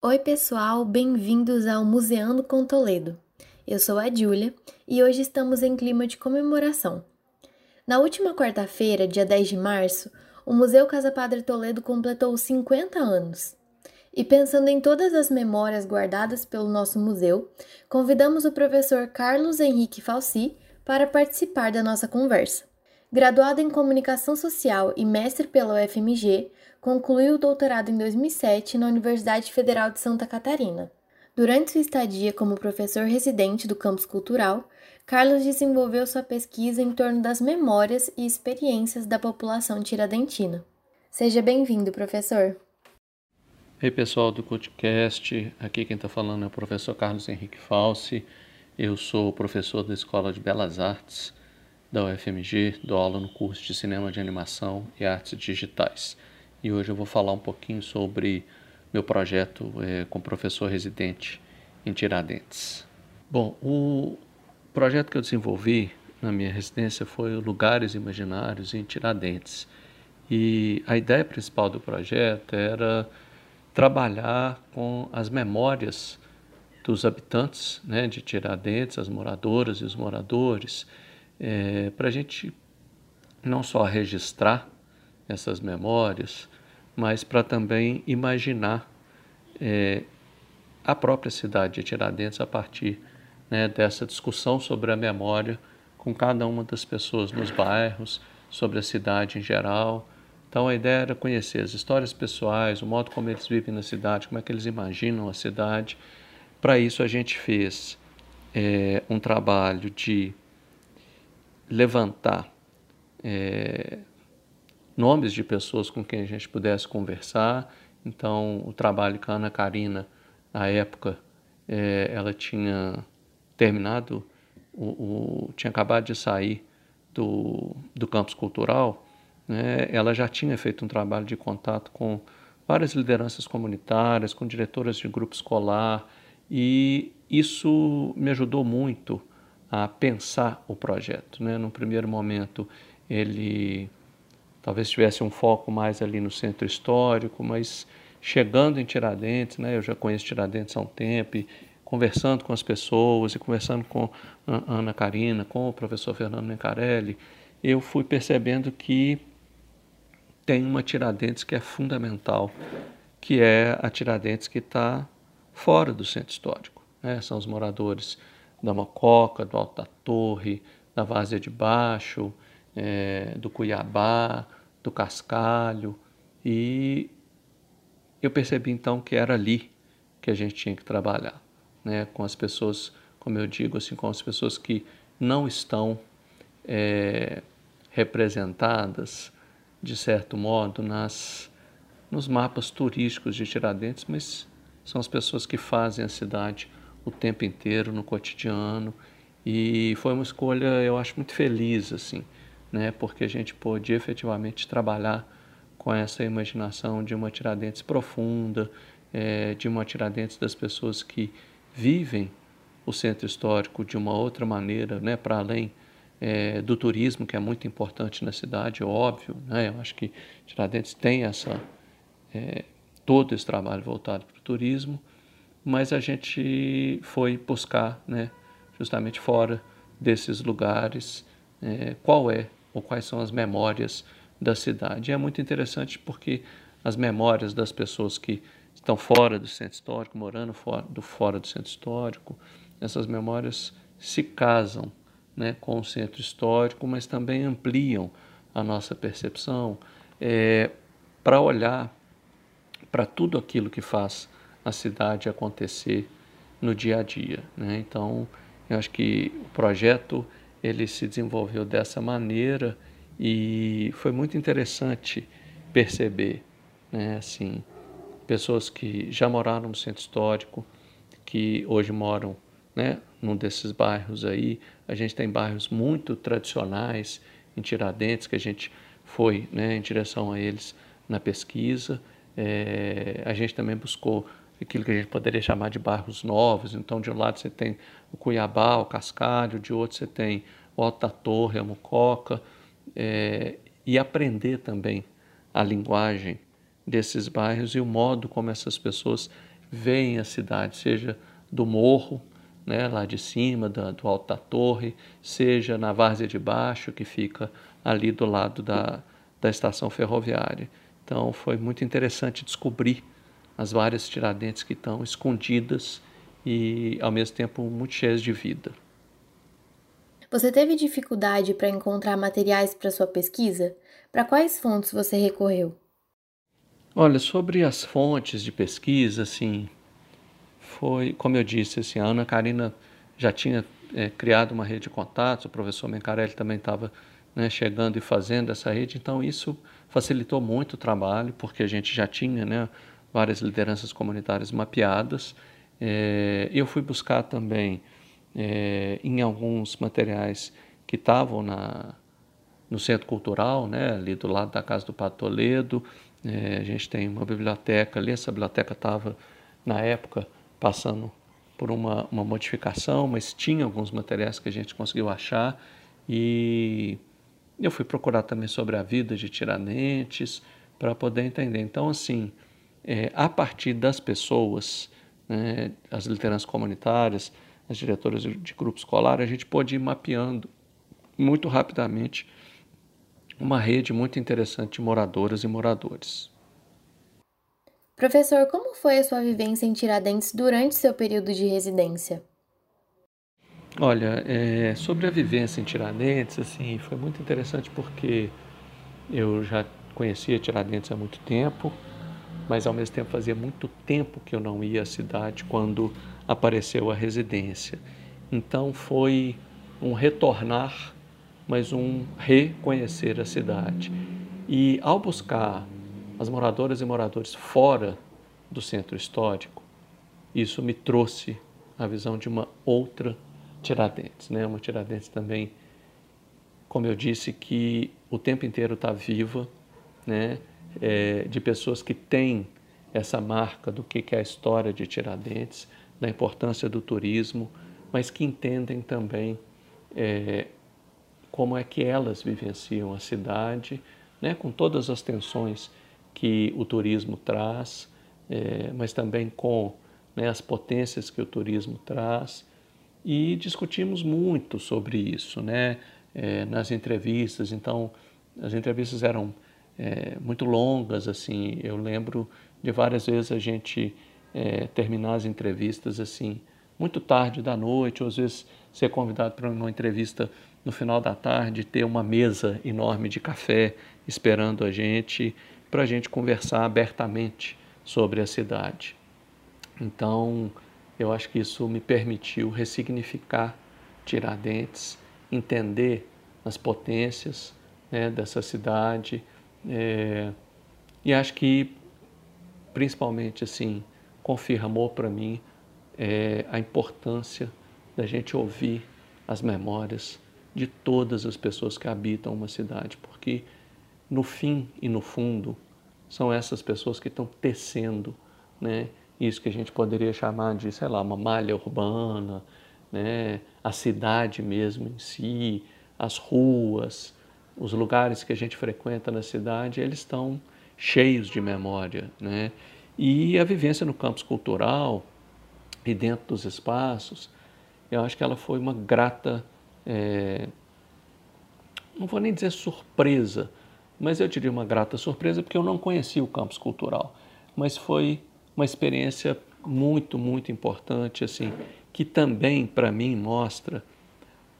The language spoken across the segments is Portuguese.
Oi, pessoal, bem-vindos ao Museando com Toledo. Eu sou a Júlia e hoje estamos em clima de comemoração. Na última quarta-feira, dia 10 de março, o Museu Casa Padre Toledo completou 50 anos. E pensando em todas as memórias guardadas pelo nosso museu, convidamos o professor Carlos Henrique Falsi para participar da nossa conversa. Graduado em Comunicação Social e mestre pela UFMG, concluiu o doutorado em 2007 na Universidade Federal de Santa Catarina. Durante sua estadia como professor residente do campus cultural, Carlos desenvolveu sua pesquisa em torno das memórias e experiências da população tiradentina. Seja bem-vindo, professor. Ei, pessoal do podcast, aqui quem está falando é o professor Carlos Henrique Falsi. Eu sou professor da Escola de Belas Artes da UFMG, dou aula no curso de Cinema de Animação e Artes Digitais. E hoje eu vou falar um pouquinho sobre meu projeto é, com professor residente em Tiradentes. Bom, o projeto que eu desenvolvi na minha residência foi Lugares Imaginários em Tiradentes. E a ideia principal do projeto era trabalhar com as memórias dos habitantes né, de Tiradentes, as moradoras e os moradores, é, para a gente não só registrar essas memórias, mas para também imaginar é, a própria cidade de Tiradentes a partir né, dessa discussão sobre a memória com cada uma das pessoas nos bairros, sobre a cidade em geral. Então a ideia era conhecer as histórias pessoais, o modo como eles vivem na cidade, como é que eles imaginam a cidade. Para isso a gente fez é, um trabalho de levantar é, nomes de pessoas com quem a gente pudesse conversar. Então, o trabalho com a Ana Karina, na época, é, ela tinha terminado, o, o, tinha acabado de sair do, do campus cultural, né, ela já tinha feito um trabalho de contato com várias lideranças comunitárias, com diretoras de grupo escolar, e isso me ajudou muito a pensar o projeto. Né? No primeiro momento, ele talvez tivesse um foco mais ali no centro histórico, mas chegando em Tiradentes, né? eu já conheço Tiradentes há um tempo, e conversando com as pessoas e conversando com a Ana Karina, com o professor Fernando Mencarelli, eu fui percebendo que tem uma Tiradentes que é fundamental, que é a Tiradentes que está fora do centro histórico. Né? São os moradores da Mococa, do Alto da Torre, da Várzea de Baixo, é, do Cuiabá, do Cascalho. E eu percebi então que era ali que a gente tinha que trabalhar né, com as pessoas, como eu digo, assim, com as pessoas que não estão é, representadas, de certo modo, nas, nos mapas turísticos de Tiradentes, mas são as pessoas que fazem a cidade o tempo inteiro, no cotidiano. E foi uma escolha, eu acho, muito feliz, assim, né, porque a gente pôde efetivamente trabalhar com essa imaginação de uma Tiradentes profunda, é, de uma Tiradentes das pessoas que vivem o centro histórico de uma outra maneira, né, para além é, do turismo, que é muito importante na cidade, é óbvio. Né, eu acho que Tiradentes tem essa, é, todo esse trabalho voltado para o turismo, mas a gente foi buscar, né, justamente fora desses lugares, é, qual é ou quais são as memórias da cidade. E é muito interessante porque as memórias das pessoas que estão fora do centro histórico, morando fora do, fora do centro histórico, essas memórias se casam né, com o centro histórico, mas também ampliam a nossa percepção é, para olhar para tudo aquilo que faz a cidade acontecer no dia a dia. Né? Então, eu acho que o projeto ele se desenvolveu dessa maneira e foi muito interessante perceber, né, assim, pessoas que já moraram no centro histórico, que hoje moram né, num desses bairros aí. A gente tem bairros muito tradicionais em Tiradentes, que a gente foi né, em direção a eles na pesquisa. É, a gente também buscou aquilo que a gente poderia chamar de bairros novos. Então, de um lado você tem o Cuiabá, o Cascalho, de outro você tem o Alto da Torre, a Mucoca, é, e aprender também a linguagem desses bairros e o modo como essas pessoas veem a cidade, seja do morro, né, lá de cima, da, do alto da torre, seja na várzea de baixo, que fica ali do lado da, da estação ferroviária. Então foi muito interessante descobrir as várias tiradentes que estão escondidas e ao mesmo tempo muito cheias de vida. Você teve dificuldade para encontrar materiais para sua pesquisa? Para quais fontes você recorreu? Olha, sobre as fontes de pesquisa, assim, foi, como eu disse, assim, a Ana Karina já tinha é, criado uma rede de contatos, o professor Mencarelli também estava né, chegando e fazendo essa rede, então isso facilitou muito o trabalho, porque a gente já tinha né, várias lideranças comunitárias mapeadas. É, eu fui buscar também é, em alguns materiais que estavam na, no Centro Cultural, né, ali do lado da Casa do Pato Toledo. É, a gente tem uma biblioteca ali, essa biblioteca estava, na época, passando por uma, uma modificação, mas tinha alguns materiais que a gente conseguiu achar e eu fui procurar também sobre a vida de Tiradentes para poder entender. Então, assim, é, a partir das pessoas, né, as lideranças comunitárias, as diretoras de, grupo escolar, a gente pôde ir mapeando muito rapidamente uma rede muito interessante de moradoras e moradores. Professor, como foi a sua vivência em Tiradentes durante seu período de residência? Olha, é, sobre a vivência em Tiradentes, assim, foi muito interessante porque eu já conhecia Tiradentes há muito tempo, mas ao mesmo tempo fazia muito tempo que eu não ia à cidade quando apareceu a residência. Então foi um retornar, mas um reconhecer a cidade. E ao buscar as moradoras e moradores fora do centro histórico, isso me trouxe a visão de uma outra Tiradentes, né? Uma Tiradentes também, como eu disse, que o tempo inteiro está viva, né? É, de pessoas que têm essa marca do que é a história de Tiradentes, da importância do turismo, mas que entendem também é, como é que elas vivenciam a cidade, né, com todas as tensões que o turismo traz, é, mas também com né, as potências que o turismo traz. E discutimos muito sobre isso né, é, nas entrevistas. Então, as entrevistas eram é, muito longas, assim, eu lembro de várias vezes a gente é, terminar as entrevistas assim muito tarde da noite, ou às vezes ser convidado para uma entrevista no final da tarde, ter uma mesa enorme de café esperando a gente, para a gente conversar abertamente sobre a cidade. Então, eu acho que isso me permitiu ressignificar Tiradentes, entender as potências né, dessa cidade, é, e acho que, principalmente assim, confirmou para mim é, a importância da gente ouvir as memórias de todas as pessoas que habitam uma cidade, porque no fim e no fundo são essas pessoas que estão tecendo, né? Isso que a gente poderia chamar de, sei lá, uma malha urbana, né? A cidade mesmo em si, as ruas, os lugares que a gente frequenta na cidade, eles estão cheios de memória, né? E a vivência no campus cultural e dentro dos espaços, eu acho que ela foi uma grata, é, não vou nem dizer surpresa, mas eu diria uma grata surpresa porque eu não conhecia o campus cultural, mas foi uma experiência muito, muito importante, assim, que também para mim mostra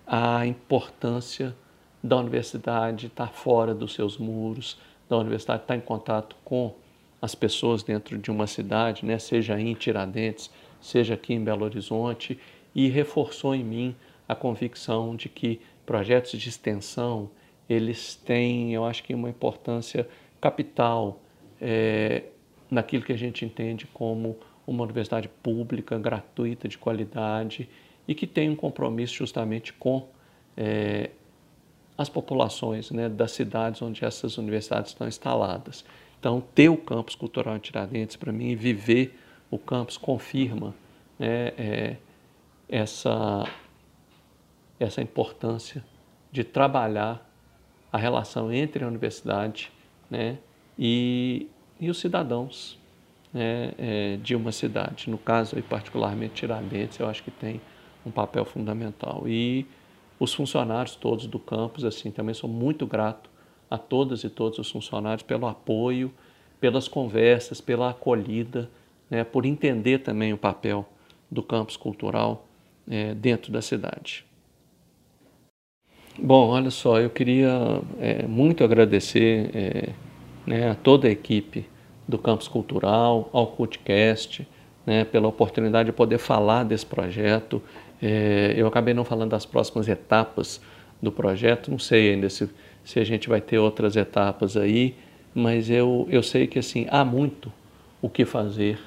a importância da universidade estar fora dos seus muros, da universidade estar em contato com as pessoas dentro de uma cidade, né, seja em Tiradentes, seja aqui em Belo Horizonte, e reforçou em mim a convicção de que projetos de extensão eles têm, eu acho que uma importância capital é, naquilo que a gente entende como uma universidade pública, gratuita, de qualidade e que tem um compromisso justamente com é, as populações né, das cidades onde essas universidades estão instaladas. Então, ter o campus cultural em Tiradentes, para mim, viver o campus confirma né, é, essa, essa importância de trabalhar a relação entre a universidade né, e, e os cidadãos né, é, de uma cidade. No caso, aí, particularmente Tiradentes, eu acho que tem um papel fundamental. E os funcionários todos do campus, assim, também sou muito grato a todas e todos os funcionários pelo apoio, pelas conversas, pela acolhida, né, por entender também o papel do campus cultural é, dentro da cidade. Bom, olha só, eu queria é, muito agradecer é, né, a toda a equipe do Campus Cultural, ao CultCast, né, pela oportunidade de poder falar desse projeto. É, eu acabei não falando das próximas etapas do projeto, não sei ainda se, se a gente vai ter outras etapas aí, mas eu, eu sei que assim há muito o que fazer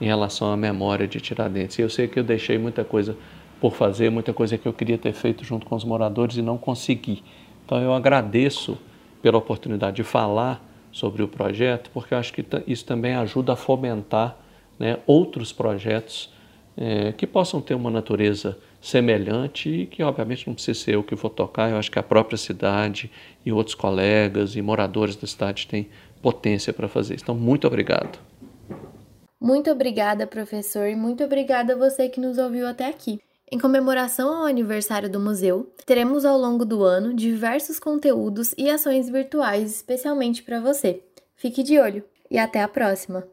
em relação à memória de Tiradentes. Eu sei que eu deixei muita coisa por fazer, muita coisa que eu queria ter feito junto com os moradores e não consegui. Então eu agradeço pela oportunidade de falar sobre o projeto, porque eu acho que isso também ajuda a fomentar né, outros projetos é, que possam ter uma natureza semelhante e que, obviamente, não precisa ser eu que vou tocar, eu acho que a própria cidade e outros colegas e moradores da cidade têm potência para fazer isso. Então, muito obrigado. Muito obrigada, professor, e muito obrigada a você que nos ouviu até aqui. Em comemoração ao aniversário do museu, teremos ao longo do ano diversos conteúdos e ações virtuais especialmente para você. Fique de olho e até a próxima!